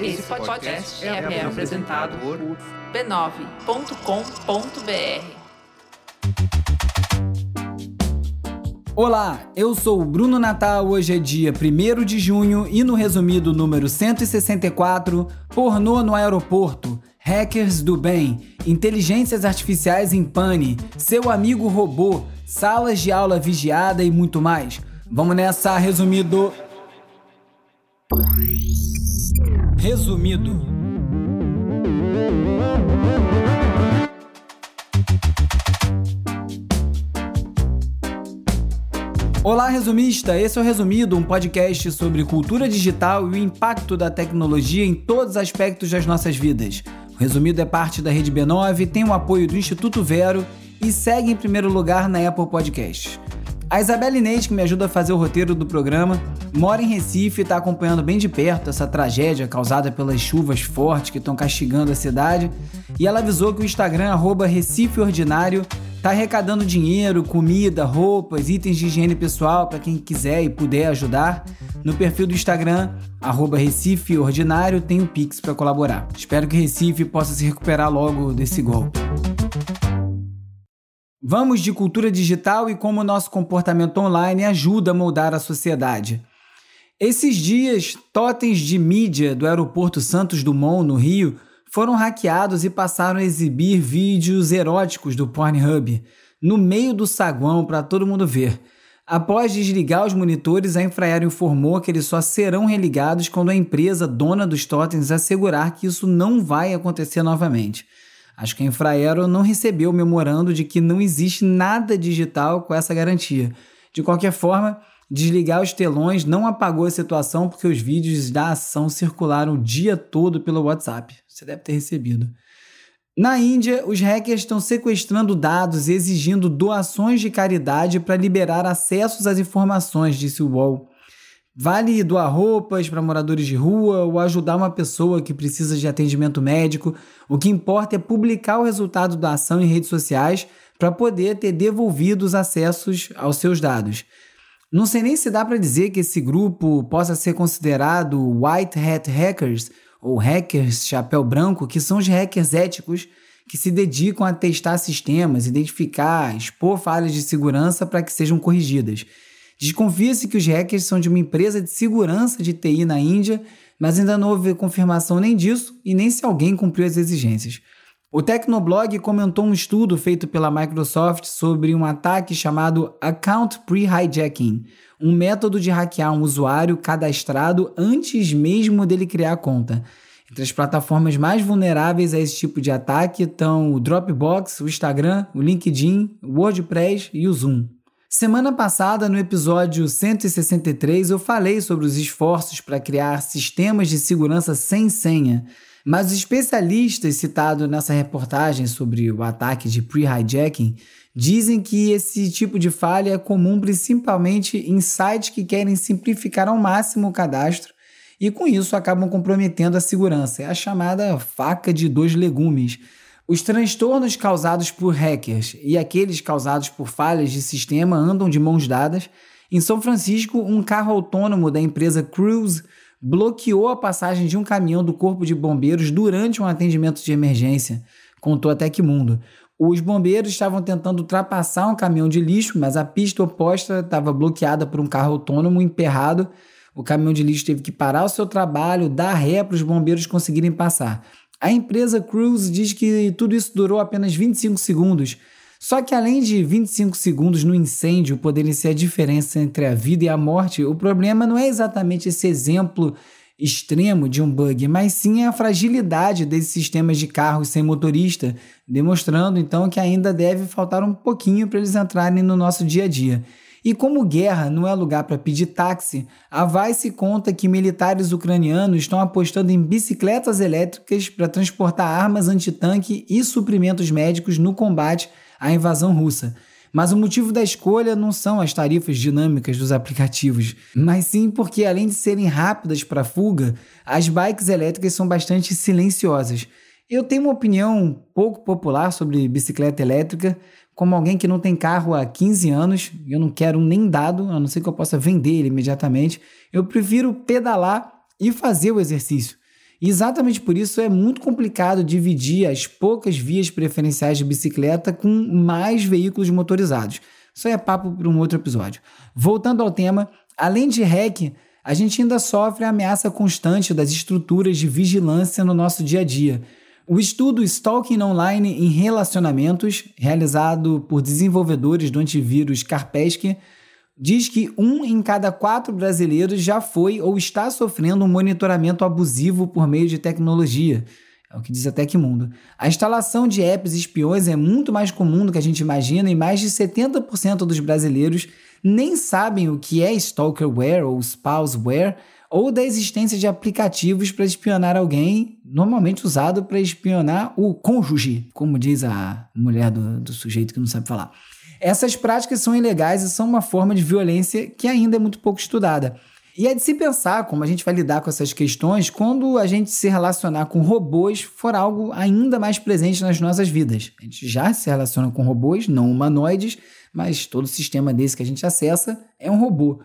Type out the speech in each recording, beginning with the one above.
Esse podcast é, é apresentado por b9.com.br. Olá, eu sou o Bruno Natal. Hoje é dia 1 de junho e no resumido número 164, pornô no aeroporto, hackers do bem, inteligências artificiais em pane, seu amigo robô, salas de aula vigiada e muito mais. Vamos nessa, resumido. Resumido. Olá, resumista! Esse é o Resumido, um podcast sobre cultura digital e o impacto da tecnologia em todos os aspectos das nossas vidas. O Resumido é parte da Rede B9, tem o apoio do Instituto Vero e segue em primeiro lugar na Apple Podcasts. A Isabela Inês, que me ajuda a fazer o roteiro do programa, mora em Recife e está acompanhando bem de perto essa tragédia causada pelas chuvas fortes que estão castigando a cidade. E ela avisou que o Instagram, arroba Recife Ordinário, está arrecadando dinheiro, comida, roupas, itens de higiene pessoal para quem quiser e puder ajudar. No perfil do Instagram, arroba Recife Ordinário, tem o Pix para colaborar. Espero que Recife possa se recuperar logo desse golpe. Vamos de cultura digital e como o nosso comportamento online ajuda a moldar a sociedade. Esses dias, totens de mídia do aeroporto Santos Dumont, no Rio, foram hackeados e passaram a exibir vídeos eróticos do Pornhub no meio do saguão para todo mundo ver. Após desligar os monitores, a Infraero informou que eles só serão religados quando a empresa dona dos totens assegurar que isso não vai acontecer novamente. Acho que a Infraero não recebeu o memorando de que não existe nada digital com essa garantia. De qualquer forma, desligar os telões não apagou a situação porque os vídeos da ação circularam o dia todo pelo WhatsApp. Você deve ter recebido. Na Índia, os hackers estão sequestrando dados e exigindo doações de caridade para liberar acessos às informações, disse o UOL. Vale doar roupas para moradores de rua ou ajudar uma pessoa que precisa de atendimento médico. O que importa é publicar o resultado da ação em redes sociais para poder ter devolvido os acessos aos seus dados. Não sei nem se dá para dizer que esse grupo possa ser considerado white hat hackers ou hackers chapéu branco, que são os hackers éticos que se dedicam a testar sistemas, identificar, expor falhas de segurança para que sejam corrigidas. Desconfia-se que os hackers são de uma empresa de segurança de TI na Índia, mas ainda não houve confirmação nem disso e nem se alguém cumpriu as exigências. O Tecnoblog comentou um estudo feito pela Microsoft sobre um ataque chamado Account Pre-Hijacking, um método de hackear um usuário cadastrado antes mesmo dele criar a conta. Entre as plataformas mais vulneráveis a esse tipo de ataque estão o Dropbox, o Instagram, o LinkedIn, o WordPress e o Zoom. Semana passada, no episódio 163, eu falei sobre os esforços para criar sistemas de segurança sem senha, mas os especialistas citados nessa reportagem sobre o ataque de pre-hijacking dizem que esse tipo de falha é comum principalmente em sites que querem simplificar ao máximo o cadastro e com isso acabam comprometendo a segurança. É a chamada faca de dois legumes os transtornos causados por hackers e aqueles causados por falhas de sistema andam de mãos dadas. Em São Francisco, um carro autônomo da empresa Cruise bloqueou a passagem de um caminhão do Corpo de Bombeiros durante um atendimento de emergência, contou a Tecmundo. Os bombeiros estavam tentando ultrapassar um caminhão de lixo, mas a pista oposta estava bloqueada por um carro autônomo emperrado. O caminhão de lixo teve que parar o seu trabalho, dar ré para os bombeiros conseguirem passar. A empresa Cruise diz que tudo isso durou apenas 25 segundos. Só que além de 25 segundos no incêndio poderem ser a diferença entre a vida e a morte, o problema não é exatamente esse exemplo extremo de um bug, mas sim a fragilidade desses sistemas de carros sem motorista, demonstrando então que ainda deve faltar um pouquinho para eles entrarem no nosso dia a dia. E como guerra não é lugar para pedir táxi, a Vice conta que militares ucranianos estão apostando em bicicletas elétricas para transportar armas antitanque e suprimentos médicos no combate à invasão russa. Mas o motivo da escolha não são as tarifas dinâmicas dos aplicativos, mas sim porque, além de serem rápidas para fuga, as bikes elétricas são bastante silenciosas. Eu tenho uma opinião pouco popular sobre bicicleta elétrica, como alguém que não tem carro há 15 anos, eu não quero nem dado, a não ser que eu possa vender ele imediatamente. Eu prefiro pedalar e fazer o exercício. E exatamente por isso é muito complicado dividir as poucas vias preferenciais de bicicleta com mais veículos motorizados. Isso é papo para um outro episódio. Voltando ao tema, além de REC, a gente ainda sofre a ameaça constante das estruturas de vigilância no nosso dia a dia. O estudo Stalking Online em Relacionamentos, realizado por desenvolvedores do antivírus Kaspersky, diz que um em cada quatro brasileiros já foi ou está sofrendo um monitoramento abusivo por meio de tecnologia. É o que diz a Tecmundo. A instalação de apps espiões é muito mais comum do que a gente imagina e mais de 70% dos brasileiros nem sabem o que é stalkerware ou spouseware ou da existência de aplicativos para espionar alguém, normalmente usado para espionar o cônjuge, como diz a mulher do, do sujeito que não sabe falar. Essas práticas são ilegais e são uma forma de violência que ainda é muito pouco estudada. E é de se pensar como a gente vai lidar com essas questões quando a gente se relacionar com robôs for algo ainda mais presente nas nossas vidas. A gente já se relaciona com robôs, não humanoides, mas todo sistema desse que a gente acessa é um robô.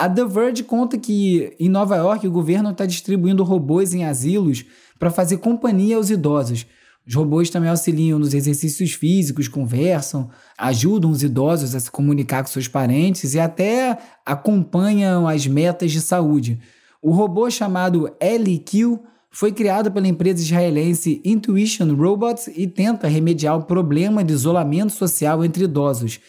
A The Verge conta que em Nova York o governo está distribuindo robôs em asilos para fazer companhia aos idosos. Os robôs também auxiliam nos exercícios físicos, conversam, ajudam os idosos a se comunicar com seus parentes e até acompanham as metas de saúde. O robô chamado LQ foi criado pela empresa israelense Intuition Robots e tenta remediar o problema de isolamento social entre idosos.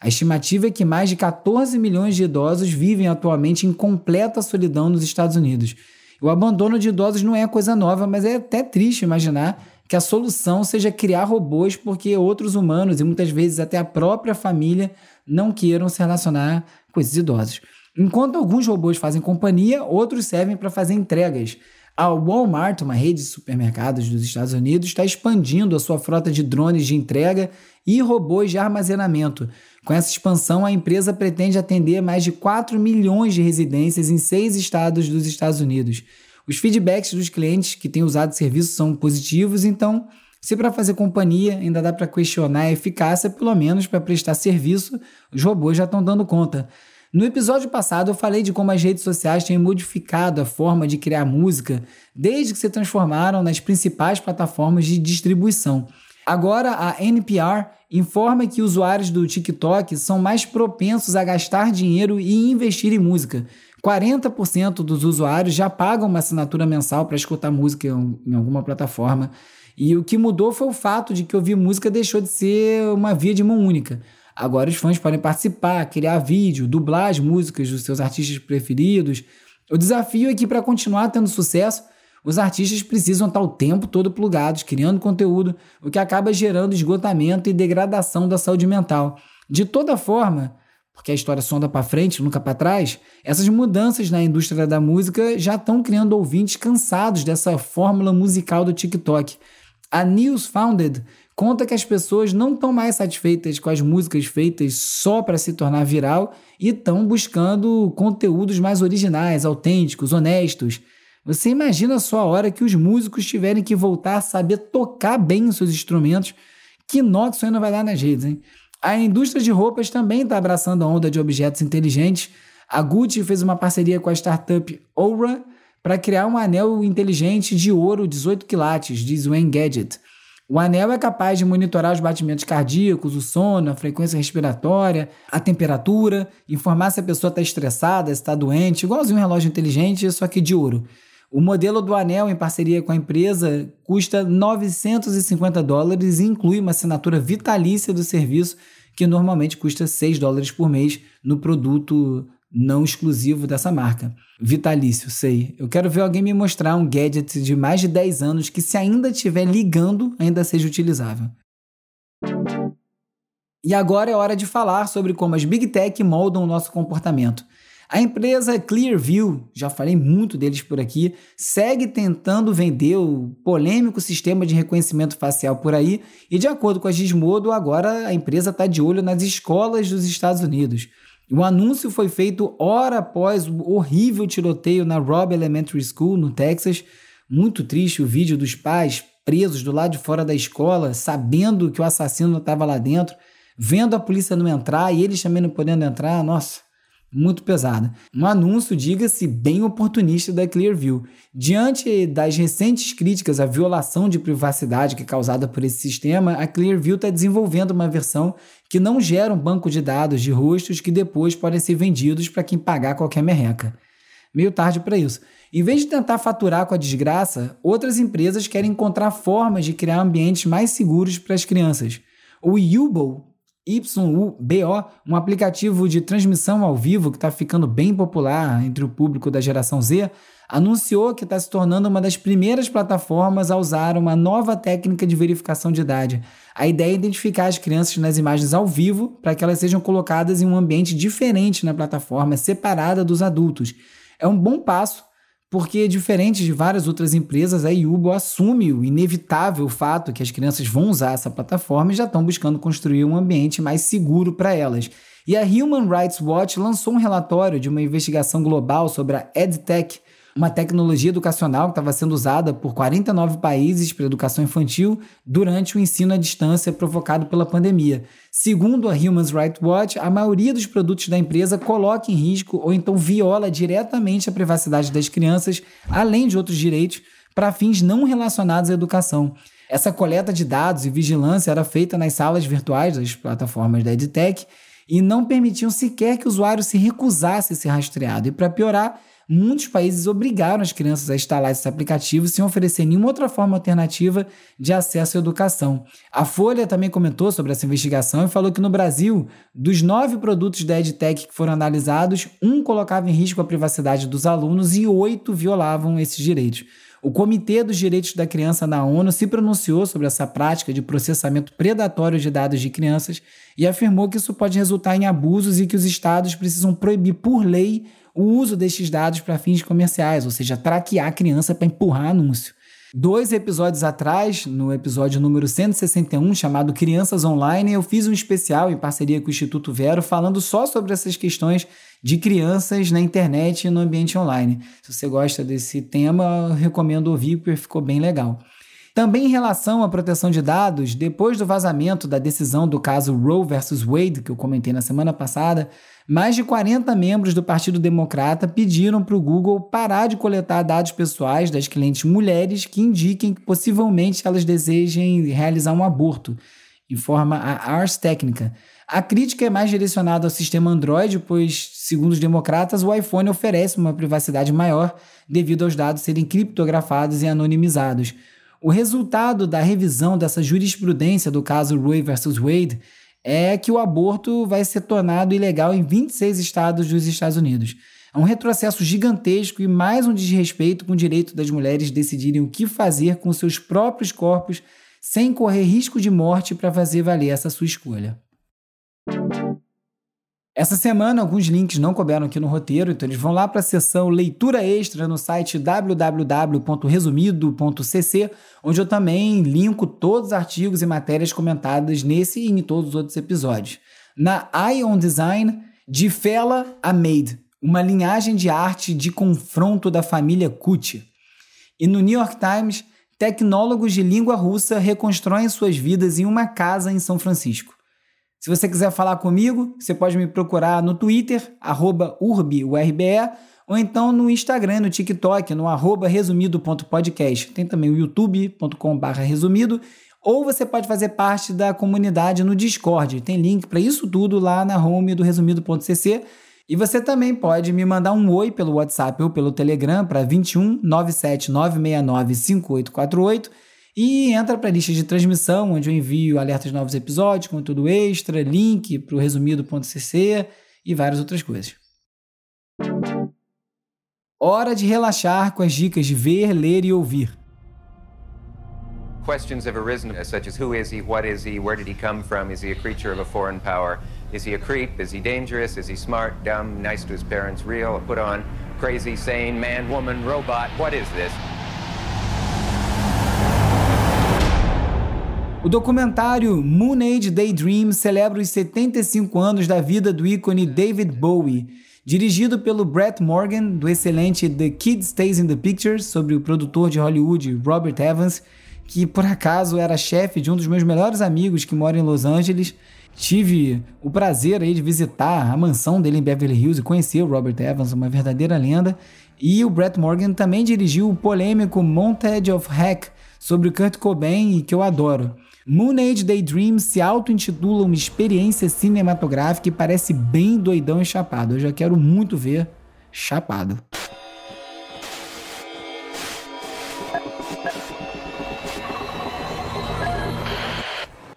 A estimativa é que mais de 14 milhões de idosos vivem atualmente em completa solidão nos Estados Unidos. O abandono de idosos não é coisa nova, mas é até triste imaginar que a solução seja criar robôs porque outros humanos e muitas vezes até a própria família não queiram se relacionar com esses idosos. Enquanto alguns robôs fazem companhia, outros servem para fazer entregas. A Walmart, uma rede de supermercados dos Estados Unidos, está expandindo a sua frota de drones de entrega e robôs de armazenamento. Com essa expansão, a empresa pretende atender mais de 4 milhões de residências em seis estados dos Estados Unidos. Os feedbacks dos clientes que têm usado o serviço são positivos, então, se para fazer companhia ainda dá para questionar a eficácia, pelo menos para prestar serviço, os robôs já estão dando conta. No episódio passado, eu falei de como as redes sociais têm modificado a forma de criar música desde que se transformaram nas principais plataformas de distribuição. Agora, a NPR informa que usuários do TikTok são mais propensos a gastar dinheiro e investir em música. 40% dos usuários já pagam uma assinatura mensal para escutar música em alguma plataforma. E o que mudou foi o fato de que ouvir música deixou de ser uma via de mão única. Agora os fãs podem participar, criar vídeo, dublar as músicas dos seus artistas preferidos. O desafio é que, para continuar tendo sucesso, os artistas precisam estar o tempo todo plugados, criando conteúdo, o que acaba gerando esgotamento e degradação da saúde mental. De toda forma, porque a história sonda para frente, nunca para trás, essas mudanças na indústria da música já estão criando ouvintes cansados dessa fórmula musical do TikTok. A News Founded conta que as pessoas não estão mais satisfeitas com as músicas feitas só para se tornar viral e estão buscando conteúdos mais originais, autênticos, honestos. Você imagina só a hora que os músicos tiverem que voltar a saber tocar bem os seus instrumentos, que nó que isso aí não vai dar nas redes, hein? A indústria de roupas também está abraçando a onda de objetos inteligentes. A Gucci fez uma parceria com a startup Aura para criar um anel inteligente de ouro 18 quilates, diz o Engadget. O anel é capaz de monitorar os batimentos cardíacos, o sono, a frequência respiratória, a temperatura, informar se a pessoa está estressada, se está doente, igualzinho um relógio inteligente, só que de ouro. O modelo do anel, em parceria com a empresa, custa 950 dólares e inclui uma assinatura vitalícia do serviço, que normalmente custa 6 dólares por mês no produto não exclusivo dessa marca. Vitalício, sei. Eu quero ver alguém me mostrar um gadget de mais de 10 anos que, se ainda estiver ligando, ainda seja utilizável. E agora é hora de falar sobre como as Big Tech moldam o nosso comportamento. A empresa Clearview, já falei muito deles por aqui, segue tentando vender o polêmico sistema de reconhecimento facial por aí, e de acordo com a Gizmodo, agora a empresa está de olho nas escolas dos Estados Unidos. O anúncio foi feito hora após o horrível tiroteio na Robb Elementary School, no Texas. Muito triste o vídeo dos pais presos do lado de fora da escola, sabendo que o assassino estava lá dentro. vendo a polícia não entrar e eles também não podendo entrar, nossa, muito pesada. Um anúncio, diga-se, bem oportunista da Clearview. Diante das recentes críticas à violação de privacidade que é causada por esse sistema, a Clearview está desenvolvendo uma versão que não gera um banco de dados de rostos que depois podem ser vendidos para quem pagar qualquer merreca. Meio tarde para isso. Em vez de tentar faturar com a desgraça, outras empresas querem encontrar formas de criar ambientes mais seguros para as crianças. O Yubo YUBO, um aplicativo de transmissão ao vivo que está ficando bem popular entre o público da geração Z, anunciou que está se tornando uma das primeiras plataformas a usar uma nova técnica de verificação de idade. A ideia é identificar as crianças nas imagens ao vivo para que elas sejam colocadas em um ambiente diferente na plataforma, separada dos adultos. É um bom passo porque, diferente de várias outras empresas, a Yubo assume o inevitável fato que as crianças vão usar essa plataforma e já estão buscando construir um ambiente mais seguro para elas. E a Human Rights Watch lançou um relatório de uma investigação global sobre a EdTech, uma tecnologia educacional que estava sendo usada por 49 países para educação infantil durante o ensino à distância provocado pela pandemia. Segundo a Human Rights Watch, a maioria dos produtos da empresa coloca em risco ou então viola diretamente a privacidade das crianças, além de outros direitos, para fins não relacionados à educação. Essa coleta de dados e vigilância era feita nas salas virtuais das plataformas da EdTech e não permitiam sequer que o usuário se recusasse a ser rastreado. E para piorar, muitos países obrigaram as crianças a instalar esses aplicativos sem oferecer nenhuma outra forma alternativa de acesso à educação. A Folha também comentou sobre essa investigação e falou que no Brasil, dos nove produtos da EdTech que foram analisados, um colocava em risco a privacidade dos alunos e oito violavam esses direitos. O Comitê dos Direitos da Criança da ONU se pronunciou sobre essa prática de processamento predatório de dados de crianças e afirmou que isso pode resultar em abusos e que os estados precisam proibir por lei o uso destes dados para fins comerciais, ou seja, traquear a criança para empurrar anúncio. Dois episódios atrás, no episódio número 161, chamado Crianças Online, eu fiz um especial em parceria com o Instituto Vero falando só sobre essas questões de crianças na internet e no ambiente online. Se você gosta desse tema, recomendo ouvir porque ficou bem legal. Também em relação à proteção de dados, depois do vazamento da decisão do caso Roe versus Wade, que eu comentei na semana passada, mais de 40 membros do Partido Democrata pediram para o Google parar de coletar dados pessoais das clientes mulheres que indiquem que possivelmente elas desejem realizar um aborto, informa a Ars Technica. A crítica é mais direcionada ao sistema Android, pois, segundo os democratas, o iPhone oferece uma privacidade maior devido aos dados serem criptografados e anonimizados. O resultado da revisão dessa jurisprudência do caso Roe versus Wade é que o aborto vai ser tornado ilegal em 26 estados dos Estados Unidos. É um retrocesso gigantesco e mais um desrespeito com o direito das mulheres decidirem o que fazer com seus próprios corpos sem correr risco de morte para fazer valer essa sua escolha. Essa semana, alguns links não couberam aqui no roteiro, então eles vão lá para a seção Leitura Extra no site www.resumido.cc, onde eu também linko todos os artigos e matérias comentadas nesse e em todos os outros episódios. Na Ion Design, de Fela a Made, uma linhagem de arte de confronto da família Kuti. E no New York Times, tecnólogos de língua russa reconstroem suas vidas em uma casa em São Francisco. Se você quiser falar comigo, você pode me procurar no Twitter, urbiurbe, ou então no Instagram, no TikTok, no arroba resumido.podcast. Tem também o youtube.com.br resumido, ou você pode fazer parte da comunidade no Discord. Tem link para isso tudo lá na home do resumido.cc. E você também pode me mandar um oi pelo WhatsApp ou pelo Telegram para 21 97 969 5848 e entra para a lista de transmissão, onde eu envio alertas de novos episódios, conteúdo extra, link para o resumido.cc e várias outras coisas. Hora de relaxar com as dicas de ver, ler e ouvir. Questions have arisen, such as who is he, what is he, where did he come from, is he a creature of a foreign power, is he a creep, is he dangerous, is he smart, dumb, nice to his parents, real, put on, crazy, sane, man, woman, robot, what is this? O documentário Moon Age Daydream celebra os 75 anos da vida do ícone David Bowie, dirigido pelo Brett Morgan, do excelente The Kid Stays in the Picture, sobre o produtor de Hollywood Robert Evans, que por acaso era chefe de um dos meus melhores amigos que mora em Los Angeles, tive o prazer aí de visitar a mansão dele em Beverly Hills e conhecer o Robert Evans, uma verdadeira lenda. E o Brett Morgan também dirigiu o polêmico Montage of Hack sobre Kurt Cobain, que eu adoro. Moon Age Daydream se auto-intitula uma experiência cinematográfica e parece bem doidão e chapado. Eu já quero muito ver chapado.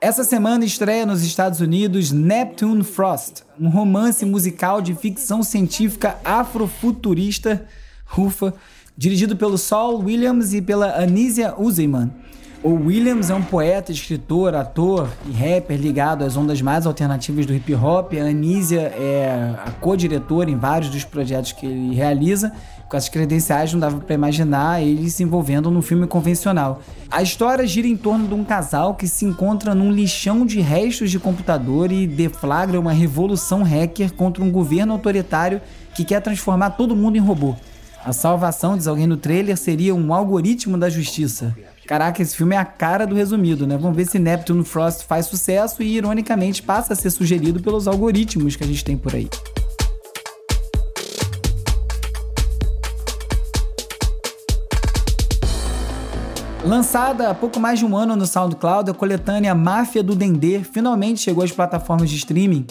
Essa semana estreia nos Estados Unidos Neptune Frost, um romance musical de ficção científica afrofuturista, ufa, dirigido pelo Saul Williams e pela Anísia Uzeyman. O Williams é um poeta, escritor, ator e rapper ligado às ondas mais alternativas do hip hop. A Anísia é a co-diretora em vários dos projetos que ele realiza com essas credenciais não dava para imaginar ele se envolvendo num filme convencional. A história gira em torno de um casal que se encontra num lixão de restos de computador e deflagra uma revolução hacker contra um governo autoritário que quer transformar todo mundo em robô. A salvação, diz alguém no trailer, seria um algoritmo da justiça. Caraca, esse filme é a cara do resumido, né? Vamos ver se Neptune Frost faz sucesso e, ironicamente, passa a ser sugerido pelos algoritmos que a gente tem por aí. Lançada há pouco mais de um ano no SoundCloud, a coletânea Máfia do Dendê finalmente chegou às plataformas de streaming.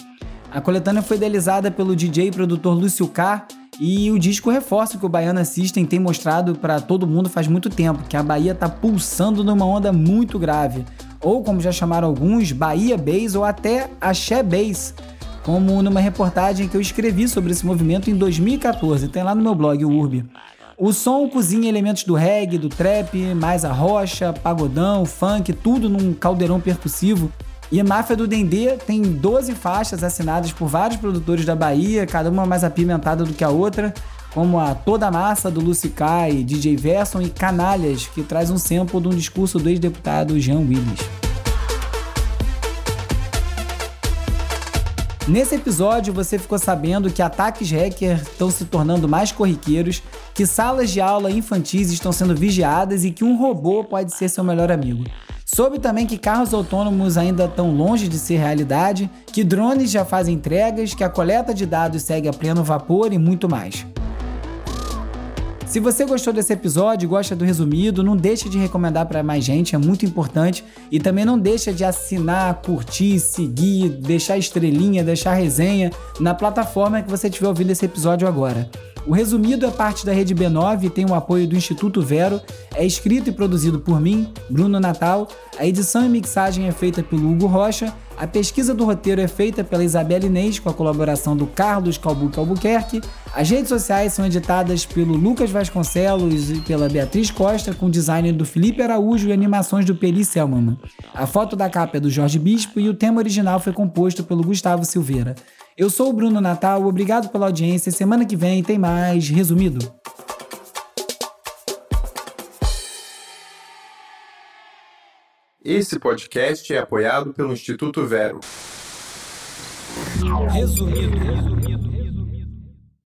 A coletânea foi idealizada pelo DJ e produtor Lúcio K. E o disco reforça o que o Baiana System tem mostrado para todo mundo faz muito tempo, que a Bahia está pulsando numa onda muito grave. Ou, como já chamaram alguns, Bahia Bass ou até Axé Bass, como numa reportagem que eu escrevi sobre esse movimento em 2014, tem lá no meu blog, o Urbi. O som cozinha elementos do reggae, do trap, mais a rocha, pagodão, funk, tudo num caldeirão percussivo. E a Máfia do Dendê tem 12 faixas assinadas por vários produtores da Bahia, cada uma mais apimentada do que a outra, como a Toda Massa do Lucicai, DJ Verson e Canalhas, que traz um sample de um discurso do ex-deputado Jean Willis. Nesse episódio, você ficou sabendo que ataques hacker estão se tornando mais corriqueiros, que salas de aula infantis estão sendo vigiadas e que um robô pode ser seu melhor amigo. Soube também que carros autônomos ainda estão longe de ser realidade, que drones já fazem entregas, que a coleta de dados segue a pleno vapor e muito mais. Se você gostou desse episódio gosta do resumido, não deixe de recomendar para mais gente, é muito importante. E também não deixa de assinar, curtir, seguir, deixar estrelinha, deixar resenha na plataforma que você estiver ouvindo esse episódio agora. O resumido é parte da Rede B9 e tem o apoio do Instituto Vero. É escrito e produzido por mim, Bruno Natal. A edição e mixagem é feita pelo Hugo Rocha. A pesquisa do roteiro é feita pela Isabela Inês com a colaboração do Carlos Calbuque Albuquerque. As redes sociais são editadas pelo Lucas Vasconcelos e pela Beatriz Costa, com design do Felipe Araújo e animações do Peri Selman. A foto da capa é do Jorge Bispo e o tema original foi composto pelo Gustavo Silveira. Eu sou o Bruno Natal, obrigado pela audiência. Semana que vem tem mais resumido. Esse podcast é apoiado pelo Instituto Vero. Resumido, resumido.